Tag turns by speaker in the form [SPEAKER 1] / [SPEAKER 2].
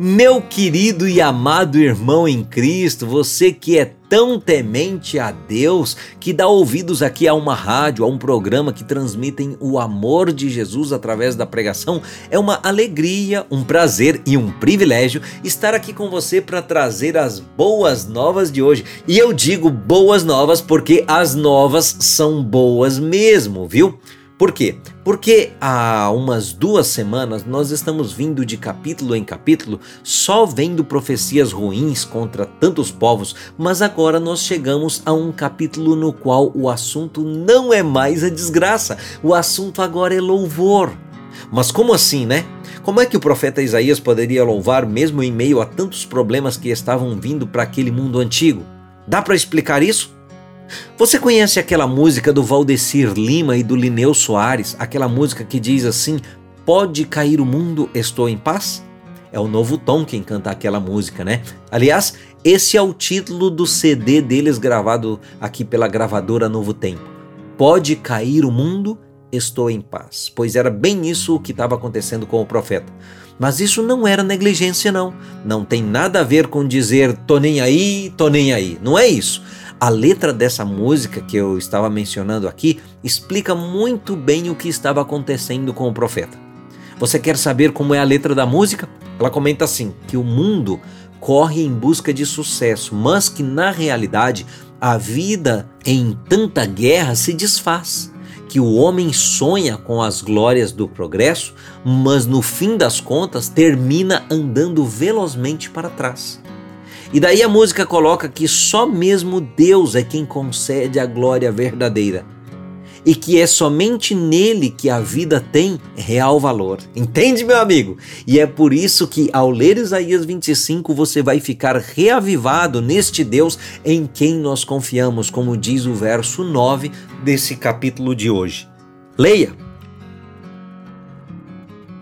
[SPEAKER 1] Meu querido e amado irmão em Cristo, você que é tão temente a Deus, que dá ouvidos aqui a uma rádio, a um programa que transmitem o amor de Jesus através da pregação, é uma alegria, um prazer e um privilégio estar aqui com você para trazer as boas novas de hoje. E eu digo boas novas porque as novas são boas mesmo, viu? Por quê? Porque há umas duas semanas nós estamos vindo de capítulo em capítulo só vendo profecias ruins contra tantos povos, mas agora nós chegamos a um capítulo no qual o assunto não é mais a desgraça, o assunto agora é louvor. Mas como assim, né? Como é que o profeta Isaías poderia louvar mesmo em meio a tantos problemas que estavam vindo para aquele mundo antigo? Dá para explicar isso? Você conhece aquela música do Valdecir Lima e do Lineu Soares, aquela música que diz assim: Pode cair o mundo, estou em paz? É o novo Tom quem canta aquela música, né? Aliás, esse é o título do CD deles gravado aqui pela gravadora Novo Tempo. Pode cair o mundo, estou em paz. Pois era bem isso o que estava acontecendo com o profeta. Mas isso não era negligência, não. Não tem nada a ver com dizer tô nem aí, tô nem aí. Não é isso. A letra dessa música que eu estava mencionando aqui explica muito bem o que estava acontecendo com o profeta. Você quer saber como é a letra da música? Ela comenta assim: que o mundo corre em busca de sucesso, mas que na realidade a vida em tanta guerra se desfaz. Que o homem sonha com as glórias do progresso, mas no fim das contas termina andando velozmente para trás. E daí a música coloca que só mesmo Deus é quem concede a glória verdadeira. E que é somente nele que a vida tem real valor. Entende, meu amigo? E é por isso que ao ler Isaías 25 você vai ficar reavivado neste Deus em quem nós confiamos, como diz o verso 9 desse capítulo de hoje. Leia!